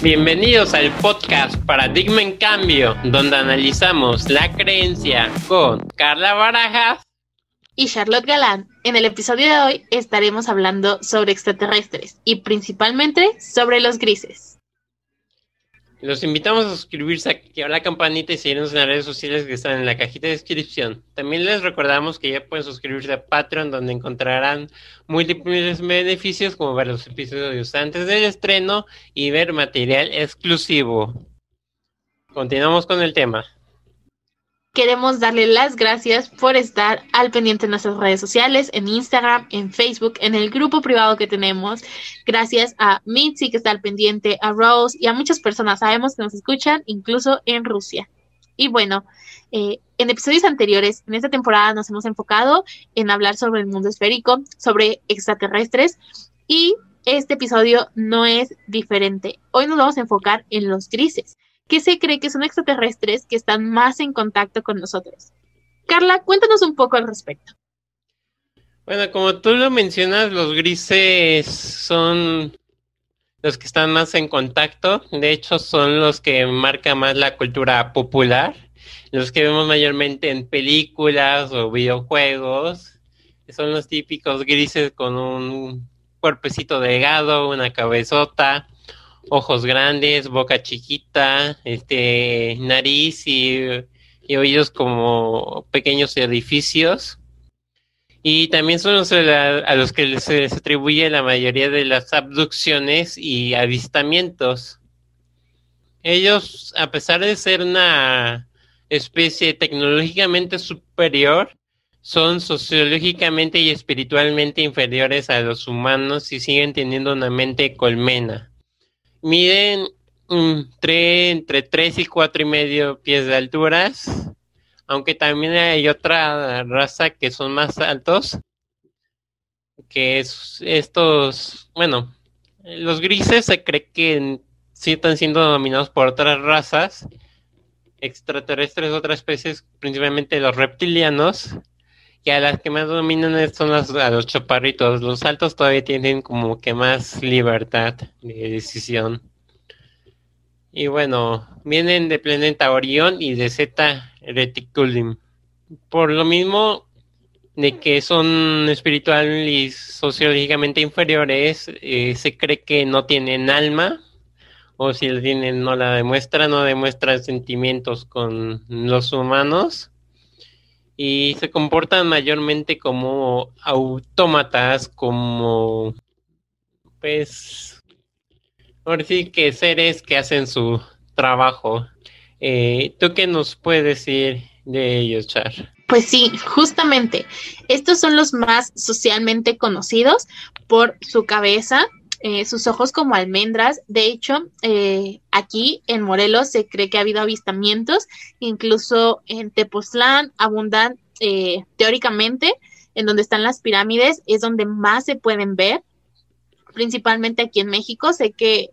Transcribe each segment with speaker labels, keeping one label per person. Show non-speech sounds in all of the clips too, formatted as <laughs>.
Speaker 1: Bienvenidos al podcast Paradigma en Cambio, donde analizamos la creencia con Carla Barajas
Speaker 2: y Charlotte Galán. En el episodio de hoy estaremos hablando sobre extraterrestres y principalmente sobre los grises.
Speaker 1: Los invitamos a suscribirse a la campanita y seguirnos en las redes sociales que están en la cajita de descripción. También les recordamos que ya pueden suscribirse a Patreon donde encontrarán múltiples beneficios como ver los episodios antes del estreno y ver material exclusivo. Continuamos con el tema
Speaker 2: queremos darle las gracias por estar al pendiente en nuestras redes sociales, en Instagram, en Facebook, en el grupo privado que tenemos. Gracias a Mitzi que está al pendiente, a Rose y a muchas personas. Sabemos que nos escuchan incluso en Rusia. Y bueno, eh, en episodios anteriores, en esta temporada nos hemos enfocado en hablar sobre el mundo esférico, sobre extraterrestres y este episodio no es diferente. Hoy nos vamos a enfocar en los grises que se cree que son extraterrestres que están más en contacto con nosotros. Carla, cuéntanos un poco al respecto.
Speaker 1: Bueno, como tú lo mencionas, los grises son los que están más en contacto. De hecho, son los que marcan más la cultura popular, los que vemos mayormente en películas o videojuegos. Son los típicos grises con un cuerpecito delgado, una cabezota, ojos grandes, boca chiquita, este, nariz y, oídos como pequeños edificios. Y también son los a, los que se les atribuye la mayoría de las abducciones y avistamientos. Ellos, a pesar de ser una especie tecnológicamente superior, son sociológicamente y espiritualmente inferiores a los humanos y siguen teniendo una mente colmena. Miden entre 3 y cuatro y medio pies de alturas, aunque también hay otra raza que son más altos, que es estos, bueno, los grises se cree que sí están siendo dominados por otras razas extraterrestres, otras especies, principalmente los reptilianos, que a las que más dominan son las, a los chaparritos. Los altos todavía tienen como que más libertad de decisión. Y bueno, vienen de planeta Orión y de Z Reticulum. Por lo mismo de que son espiritual y sociológicamente inferiores, eh, se cree que no tienen alma, o si la tienen no la demuestran, no demuestran sentimientos con los humanos y se comportan mayormente como autómatas, como pues, por decir que seres que hacen su trabajo. Eh, ¿Tú qué nos puedes decir de ellos, Char?
Speaker 2: Pues sí, justamente, estos son los más socialmente conocidos por su cabeza, eh, sus ojos como almendras. De hecho, eh, aquí en Morelos se cree que ha habido avistamientos, incluso en Tepoztlán abundan eh, teóricamente en donde están las pirámides, es donde más se pueden ver, principalmente aquí en México. Sé que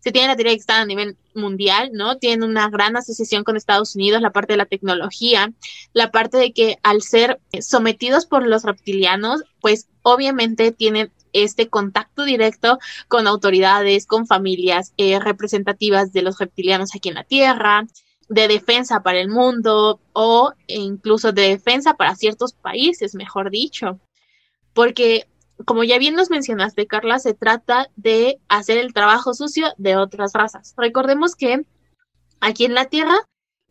Speaker 2: se tiene la teoría que están a nivel mundial, ¿no? Tienen una gran asociación con Estados Unidos, la parte de la tecnología, la parte de que al ser sometidos por los reptilianos, pues obviamente tienen este contacto directo con autoridades, con familias eh, representativas de los reptilianos aquí en la Tierra, de defensa para el mundo o incluso de defensa para ciertos países, mejor dicho. Porque, como ya bien nos mencionaste, Carla, se trata de hacer el trabajo sucio de otras razas. Recordemos que aquí en la Tierra,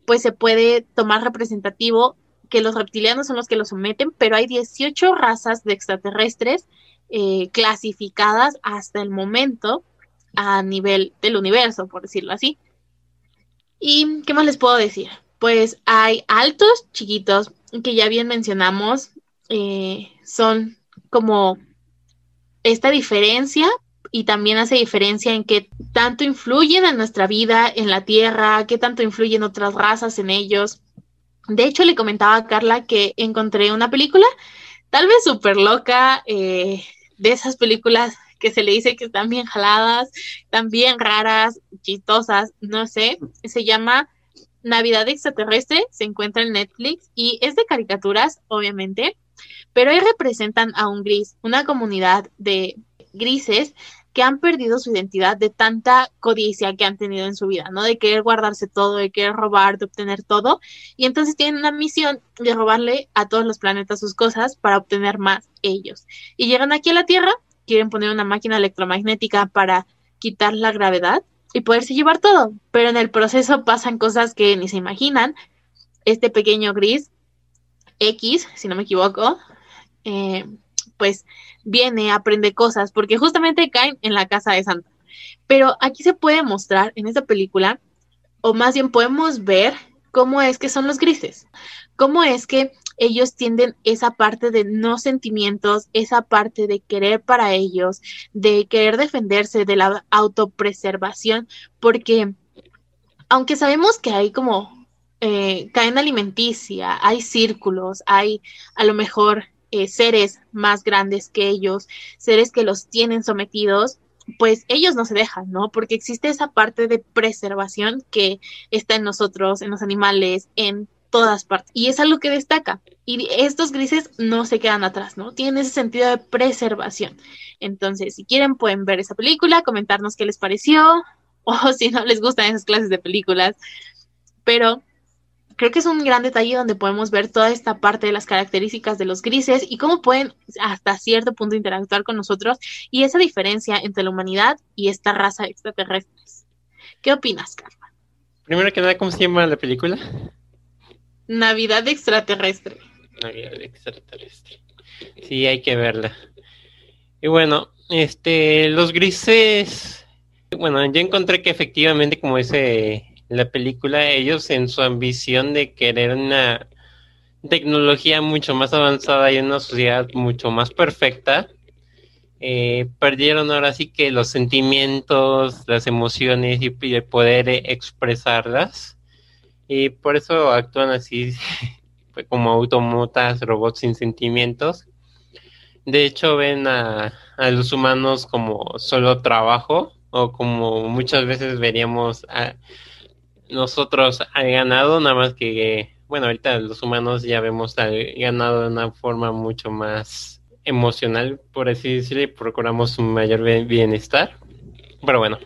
Speaker 2: pues se puede tomar representativo que los reptilianos son los que lo someten, pero hay 18 razas de extraterrestres eh, clasificadas hasta el momento a nivel del universo, por decirlo así. ¿Y qué más les puedo decir? Pues hay altos, chiquitos, que ya bien mencionamos, eh, son como esta diferencia y también hace diferencia en qué tanto influyen en nuestra vida en la Tierra, qué tanto influyen otras razas en ellos. De hecho, le comentaba a Carla que encontré una película, tal vez súper loca, eh, de esas películas que se le dice que están bien jaladas, bien raras, chistosas, no sé, se llama Navidad extraterrestre se encuentra en Netflix y es de caricaturas, obviamente, pero ahí representan a un gris, una comunidad de grises que han perdido su identidad de tanta codicia que han tenido en su vida, ¿no? De querer guardarse todo, de querer robar, de obtener todo. Y entonces tienen una misión de robarle a todos los planetas sus cosas para obtener más ellos. Y llegan aquí a la Tierra, quieren poner una máquina electromagnética para quitar la gravedad y poderse llevar todo. Pero en el proceso pasan cosas que ni se imaginan. Este pequeño gris, X, si no me equivoco, eh, pues viene, aprende cosas, porque justamente caen en la casa de Santa. Pero aquí se puede mostrar en esta película, o más bien podemos ver cómo es que son los grises, cómo es que ellos tienden esa parte de no sentimientos, esa parte de querer para ellos, de querer defenderse de la autopreservación, porque aunque sabemos que hay como eh, cadena alimenticia, hay círculos, hay a lo mejor eh, seres más grandes que ellos, seres que los tienen sometidos, pues ellos no se dejan, ¿no? Porque existe esa parte de preservación que está en nosotros, en los animales, en todas partes. Y es algo que destaca. Y estos grises no se quedan atrás, ¿no? Tienen ese sentido de preservación. Entonces, si quieren, pueden ver esa película, comentarnos qué les pareció, <laughs> o si no les gustan esas clases de películas. Pero creo que es un gran detalle donde podemos ver toda esta parte de las características de los grises y cómo pueden hasta cierto punto interactuar con nosotros y esa diferencia entre la humanidad y esta raza extraterrestre. ¿Qué opinas, Carla?
Speaker 1: Primero que nada, ¿cómo se llama la película?
Speaker 2: Navidad extraterrestre.
Speaker 1: Navidad extraterrestre. Sí, hay que verla. Y bueno, este, los grises, bueno, yo encontré que efectivamente, como ese la película, ellos en su ambición de querer una tecnología mucho más avanzada y una sociedad mucho más perfecta, eh, perdieron ahora sí que los sentimientos, las emociones y, de poder expresarlas. Y por eso actúan así <laughs> como automotas, robots sin sentimientos. De hecho, ven a, a los humanos como solo trabajo o como muchas veces veríamos a, nosotros al ganado, nada más que, bueno, ahorita los humanos ya vemos al ganado de una forma mucho más emocional, por así decirlo, y procuramos un mayor bienestar. Pero bueno,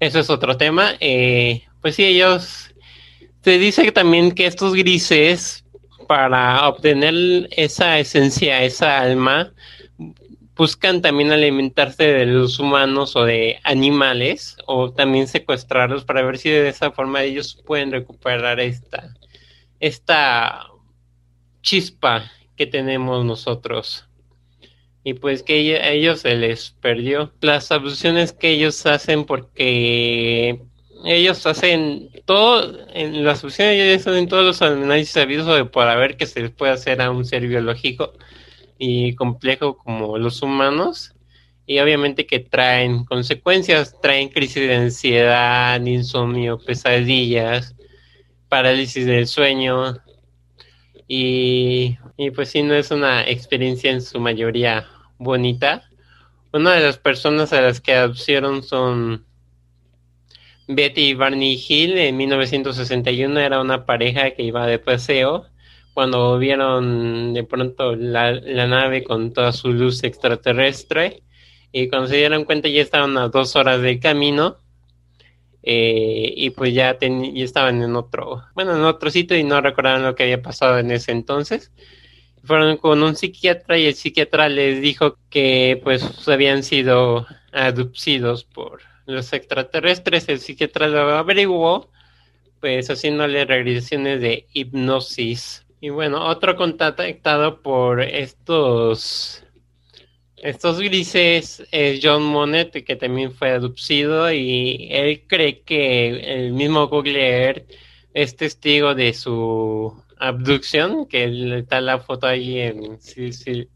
Speaker 1: eso es otro tema. Eh, pues sí, ellos, se dice también que estos grises, para obtener esa esencia, esa alma, buscan también alimentarse de los humanos o de animales o también secuestrarlos para ver si de esa forma ellos pueden recuperar esta, esta chispa que tenemos nosotros. Y pues que a ellos se les perdió. Las abducciones que ellos hacen porque ellos hacen todo, en las abducciones ellos hacen todos los análisis sabidos de por haber que se les puede hacer a un ser biológico y complejo como los humanos y obviamente que traen consecuencias, traen crisis de ansiedad, insomnio, pesadillas, parálisis del sueño y, y pues si no es una experiencia en su mayoría bonita. Una de las personas a las que adoptaron son Betty y Barney Hill en 1961 era una pareja que iba de paseo cuando vieron de pronto la, nave con toda su luz extraterrestre y cuando se dieron cuenta ya estaban a dos horas de camino eh, y pues ya, estaban en otro, bueno, en otro sitio y no recordaban lo que había pasado en ese entonces. Fueron con un psiquiatra y el psiquiatra les dijo que pues habían sido abducidos por los extraterrestres. El psiquiatra lo averiguó pues haciéndole regresiones de hipnosis y bueno, otro contactado por estos estos grises es John Monet, que también fue adopcido y él cree que el mismo Google Earth es testigo de su abducción, que está la foto ahí en, si, si,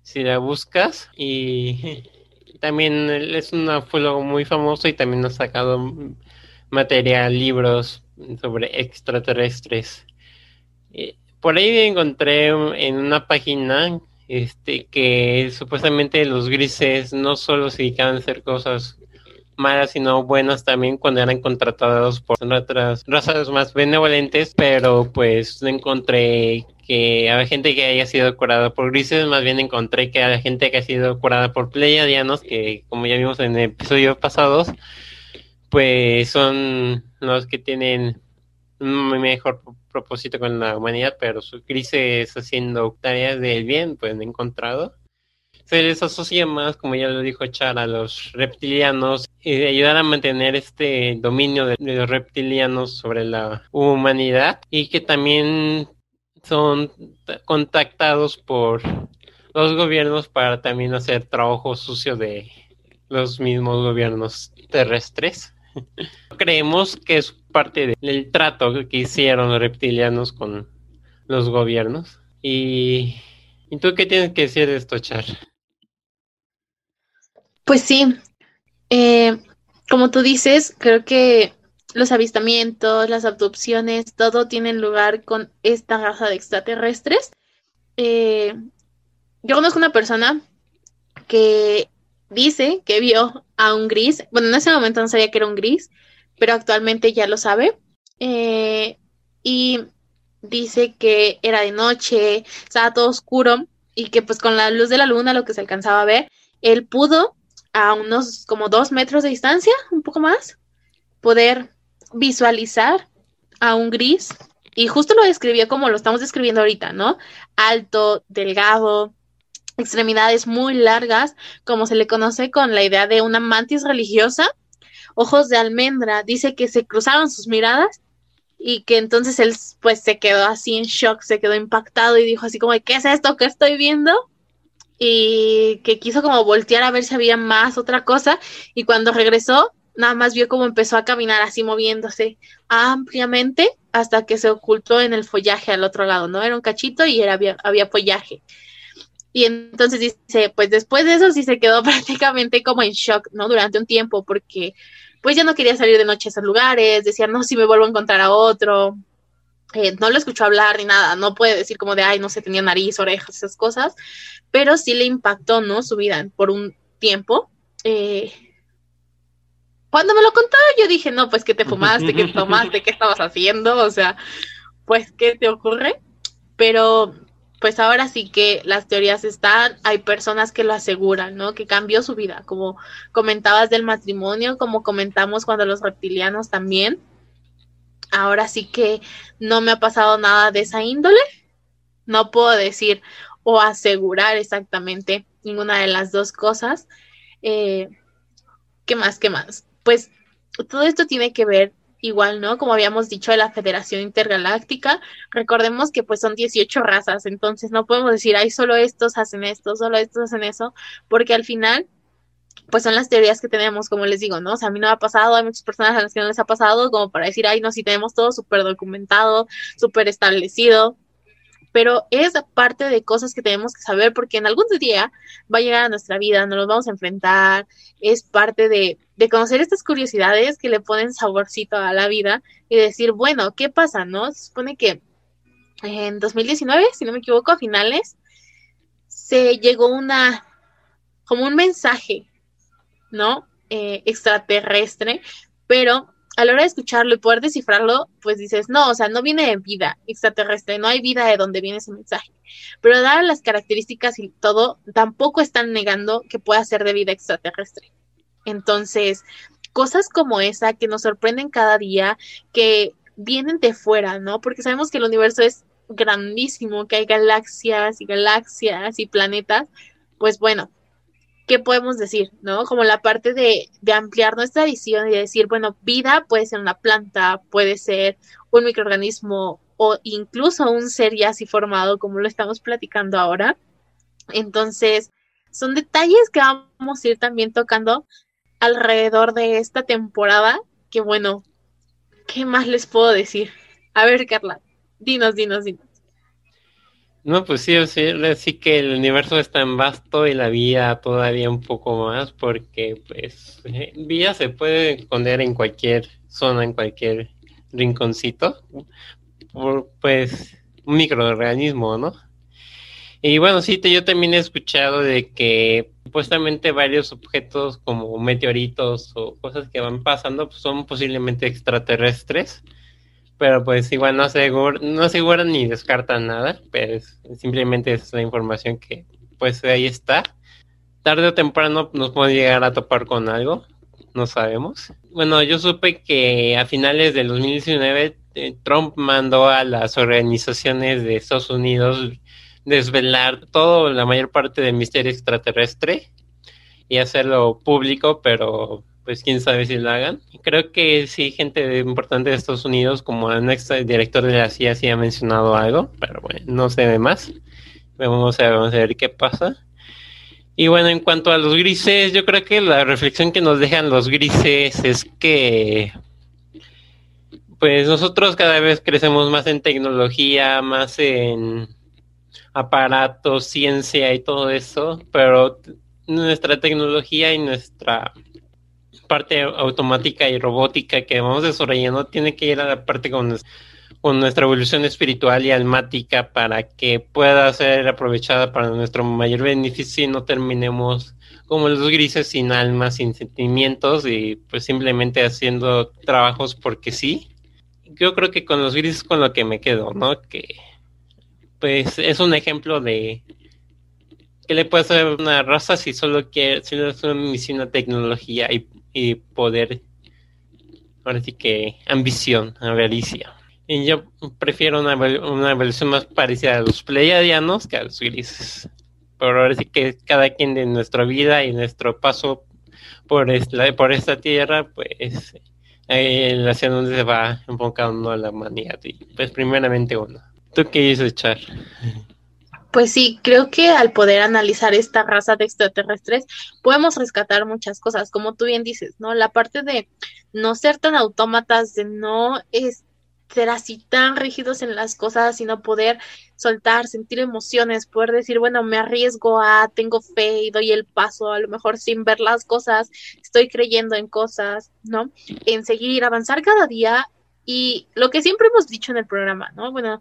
Speaker 1: si la buscas. Y también es un ufólogo muy famoso y también ha sacado material, libros sobre extraterrestres por ahí encontré en una página este que supuestamente los grises no solo se dedicaban a hacer cosas malas, sino buenas también cuando eran contratados por otras razas más benevolentes, pero pues encontré que había gente que haya sido curada por grises, más bien encontré que había gente que ha sido curada por pleiadianos, que como ya vimos en episodios pasados, pues son los que tienen mejor propósito con la humanidad, pero su crisis haciendo tareas del bien, pues han encontrado. Se les asocia más, como ya lo dijo Char, a los reptilianos y ayudar a mantener este dominio de, los reptilianos sobre la humanidad y que también son contactados por los gobiernos para también hacer trabajo sucio de los mismos gobiernos terrestres. Creemos que es parte del trato que hicieron los reptilianos con los gobiernos. Y, ¿y tú qué tienes que decir de esto, Char?
Speaker 2: Pues sí, eh, como tú dices, creo que los avistamientos, las abducciones, todo tiene lugar con esta raza de extraterrestres. Eh, yo conozco una persona que dice que vio a un gris, bueno, en ese momento no sabía que era un gris, pero actualmente ya lo sabe. Eh, y dice que era de noche, estaba todo oscuro y que pues con la luz de la luna, lo que se alcanzaba a ver, él pudo a unos como dos metros de distancia, un poco más, poder visualizar a un gris. Y justo lo describió como lo estamos describiendo ahorita, ¿no? Alto, delgado, extremidades muy largas, como se le conoce con la idea de una mantis religiosa, ojos de almendra, dice que se cruzaron sus miradas y que entonces él pues se quedó así en shock, se quedó impactado y dijo así como, ¿qué es esto que estoy viendo? Y que quiso como voltear a ver si había más otra cosa y cuando regresó nada más vio cómo empezó a caminar así moviéndose ampliamente hasta que se ocultó en el follaje al otro lado, ¿no? Era un cachito y era, había follaje. Y entonces dice, pues después de eso sí se quedó <laughs> prácticamente como en shock, ¿no? Durante un tiempo, porque pues ya no quería salir de noche a esos lugares, decía, no, si me vuelvo a encontrar a otro. Eh, no lo escuchó hablar ni nada, no puede decir como de, ay, no sé, tenía nariz, orejas, esas cosas, pero sí le impactó, ¿no? Su vida por un tiempo. Eh, cuando me lo contó, yo dije, no, pues, ¿qué te fumaste? ¿Qué <laughs> tomaste? ¿Qué estabas haciendo? O sea, pues, ¿qué te ocurre? Pero pues ahora sí que las teorías están, hay personas que lo aseguran, ¿no? Que cambió su vida, como comentabas del matrimonio, como comentamos cuando los reptilianos también. Ahora sí que no me ha pasado nada de esa índole. No puedo decir o asegurar exactamente ninguna de las dos cosas. Eh, ¿Qué más? ¿Qué más? Pues todo esto tiene que ver igual, ¿no? Como habíamos dicho de la Federación Intergaláctica, recordemos que pues son 18 razas, entonces no podemos decir, ay, solo estos hacen esto, solo estos hacen eso, porque al final pues son las teorías que tenemos, como les digo, ¿no? O sea, a mí no ha pasado, hay muchas personas a las que no les ha pasado, como para decir, ay, no, si tenemos todo súper documentado, súper establecido, pero es parte de cosas que tenemos que saber porque en algún día va a llegar a nuestra vida, nos los vamos a enfrentar, es parte de, de conocer estas curiosidades que le ponen saborcito a la vida y decir, bueno, ¿qué pasa, no? Se supone que en 2019, si no me equivoco, a finales, se llegó una, como un mensaje, ¿no? Eh, extraterrestre, pero a la hora de escucharlo y poder descifrarlo, pues dices, no, o sea, no viene de vida extraterrestre, no hay vida de donde viene ese mensaje. Pero dadas las características y todo, tampoco están negando que pueda ser de vida extraterrestre. Entonces, cosas como esa que nos sorprenden cada día, que vienen de fuera, ¿no? Porque sabemos que el universo es grandísimo, que hay galaxias y galaxias y planetas, pues bueno, ¿qué podemos decir? ¿No? Como la parte de, ampliar nuestra visión y decir, bueno, vida puede ser una planta, puede ser un microorganismo o incluso un ser ya así formado, como lo estamos platicando ahora. Entonces, son detalles que vamos a ir también tocando alrededor de esta temporada, que bueno, ¿qué más les puedo decir? A ver, Carla, dinos, dinos, dinos.
Speaker 1: No, pues sí, sí, sí que el universo es tan vasto y la vida todavía un poco más, porque pues eh, vida se puede esconder en cualquier zona, en cualquier rinconcito, por pues un microorganismo, ¿no? Y bueno, sí, yo también he escuchado de que supuestamente varios objetos como meteoritos o cosas que van pasando pues, son posiblemente extraterrestres, pero pues igual no, no aseguran ni descartan nada, pero simplemente es la información que pues ahí está. Tarde o temprano nos puede llegar a topar con algo, no sabemos. Bueno, yo supe que a finales del 2019 eh, Trump mandó a las organizaciones de Estados Unidos desvelar todo, la mayor parte del misterio extraterrestre y hacerlo público, pero pues quién sabe si lo hagan. Creo que sí, gente importante de Estados Unidos, como el director de la CIA, sí ha mencionado algo, pero bueno, no sé de más. Vamos vamos a ver qué pasa. Y bueno, en cuanto a los grises, yo creo que la reflexión que nos dejan los grises es que pues nosotros cada vez crecemos más en tecnología, más en aparatos, ciencia y todo eso, pero nuestra tecnología y nuestra parte automática y robótica que vamos desarrollando tiene que ir a la parte con, con nuestra evolución espiritual y almática para que pueda ser aprovechada para nuestro mayor beneficio y no terminemos como los grises sin alma, sin sentimientos y pues simplemente haciendo trabajos porque sí. Yo creo que con los grises con lo que me quedo, ¿no? Que pues es un ejemplo de que le puede hacer una raza si solo quiere, si no es una tecnología y, y, poder, ahora sí que ambición, avaricia. Y yo prefiero una, una evolución más parecida a los pleiadianos que a los grises. Pero ahora sí que cada quien de nuestra vida y nuestro paso por esta, por esta tierra, pues eh, hacia donde se va enfocando la humanidad. Y pues primeramente uno. ¿Tú qué dices, Char? <laughs>
Speaker 2: Pues sí, creo que al poder analizar esta raza de extraterrestres podemos rescatar muchas cosas, como tú bien dices, ¿no? La parte de no ser tan autómatas, de no ser así tan rígidos en las cosas, sino poder soltar, sentir emociones, poder decir, bueno, me arriesgo a, tengo fe y doy el paso, a lo mejor sin ver las cosas, estoy creyendo en cosas, ¿no? En seguir, avanzar cada día y lo que siempre hemos dicho en el programa, ¿no? Bueno,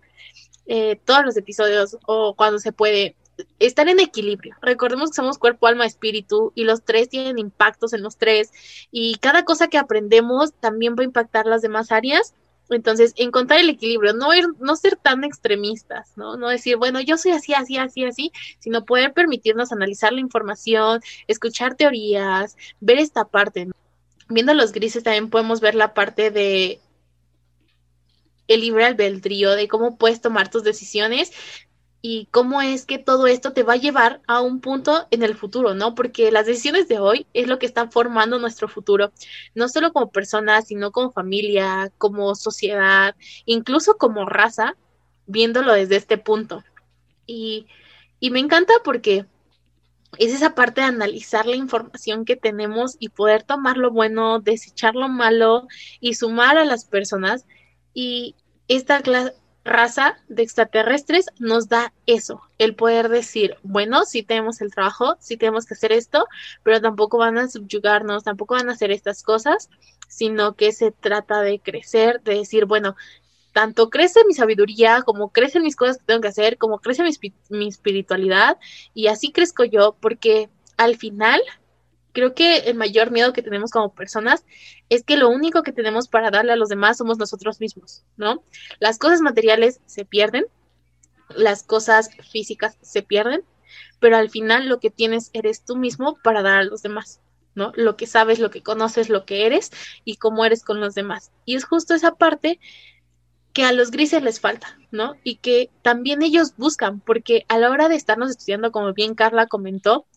Speaker 2: eh, todos los episodios o cuando se puede, estar en equilibrio. Recordemos que somos cuerpo, alma, espíritu y los tres tienen impactos en los tres y cada cosa que aprendemos también va a impactar las demás áreas. Entonces, encontrar el equilibrio, no ir, no ser tan extremistas, ¿no? No decir, bueno, yo soy así, así, así, así, sino poder permitirnos analizar la información, escuchar teorías, ver esta parte. Viendo los grises también podemos ver la parte de el libre albedrío, de cómo puedes tomar tus decisiones y cómo es que todo esto te va a llevar a un punto en el futuro, ¿no? Porque las decisiones de hoy es lo que están formando nuestro futuro, no solo como personas, sino como familia, como sociedad, incluso como raza, viéndolo desde este punto. Y, y me encanta porque es esa parte de analizar la información que tenemos y poder tomar lo bueno, desechar lo malo y sumar a las personas y esta raza de extraterrestres nos da eso, el poder decir, bueno, sí tenemos el trabajo, sí tenemos que hacer esto, pero tampoco van a subyugarnos, tampoco van a hacer estas cosas, sino que se trata de crecer, de decir, bueno, tanto crece mi sabiduría, como crecen mis cosas que tengo que hacer, como crece mi, mi espiritualidad, y así crezco yo, porque al final creo que el mayor miedo que tenemos como personas es que lo único que tenemos para darle a los demás somos nosotros mismos, ¿no? Las cosas materiales se pierden, las cosas físicas se pierden, pero al final lo que tienes eres tú mismo para dar a los demás, ¿no? Lo que sabes, lo que conoces, lo que eres y cómo eres con los demás. Y es justo esa parte que a los grises les falta, ¿no? Y que también ellos buscan, porque a la hora de estarnos estudiando, como bien Carla comentó,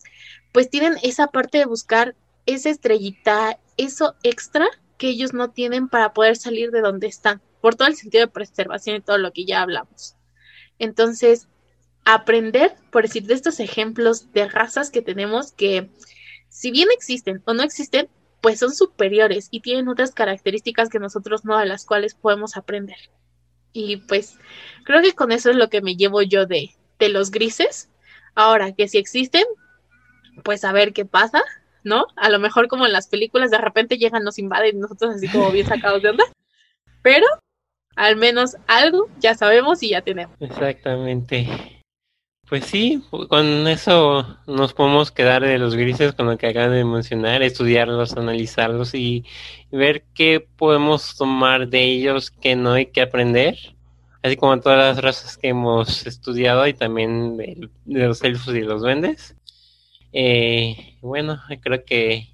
Speaker 2: pues tienen esa parte de buscar esa estrellita, eso extra que ellos no tienen para poder salir de donde están, por todo el sentido de preservación y todo lo que ya hablamos. Entonces, aprender, por decir, de estos ejemplos de razas que tenemos que, si bien existen o no existen, pues son superiores y tienen otras características que nosotros no, a las cuales podemos aprender. Y pues creo que con eso es lo que me llevo yo de, de los grises. Ahora, que si existen, pues a ver qué pasa, ¿no? A lo mejor como en las películas de repente llegan, nos invaden nosotros así como bien sacados de onda. Pero al menos algo ya sabemos y ya tenemos.
Speaker 1: Exactamente. Pues sí, con eso nos podemos quedar de los grises con lo que acaban de mencionar, estudiarlos, analizarlos y ver qué podemos tomar de ellos, qué no hay que aprender, así como todas las razas que hemos estudiado y también de, los elfos y los duendes. Eh, bueno, creo que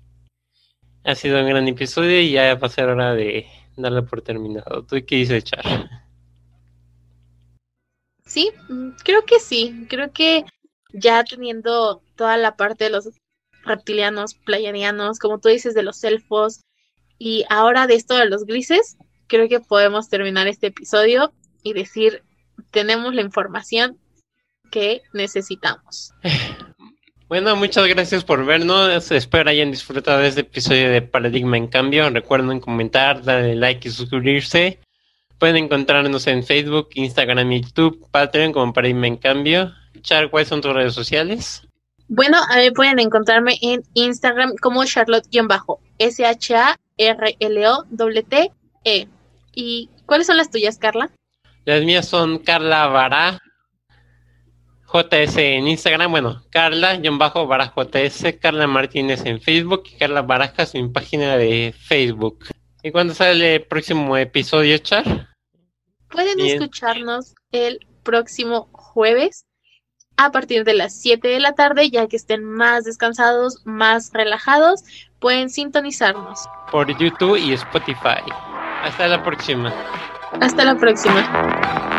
Speaker 1: ha sido un gran episodio y ya va a ser hora de darle por terminado. ¿Tú qué dices, Char?
Speaker 2: Sí, mm, creo que sí. Creo que ya teniendo toda la parte de los reptilianos, playarianos, como tú dices, de los elfos, y ahora de esto de los grises, creo que podemos terminar este episodio y decir, tenemos la información que necesitamos. <laughs>
Speaker 1: Bueno, muchas gracias por vernos. Espero hayan disfrutado de este episodio de Paradigma en Cambio. Recuerden comentar, darle like y suscribirse. Pueden encontrarnos en Facebook, Instagram y YouTube, Patreon como Paradigma en Cambio. Char, ¿cuáles son tus redes sociales?
Speaker 2: Bueno, a mí pueden encontrarme en Instagram como Charlotte-S-H-A-R-L-O-T-E. ¿Y cuáles son las tuyas, Carla?
Speaker 1: Las mías son Carla Vara, JS en Instagram, bueno, Carla-Vara JS, Carla Martínez en Facebook y Carla Barajas en página de Facebook. ¿Y cuándo sale el próximo episodio, Char?
Speaker 2: Pueden escucharnos el próximo jueves a partir de las 7 de la tarde, ya que estén más descansados, más relajados, pueden sintonizarnos.
Speaker 1: Por YouTube y Spotify. Hasta la próxima.
Speaker 2: Hasta la próxima.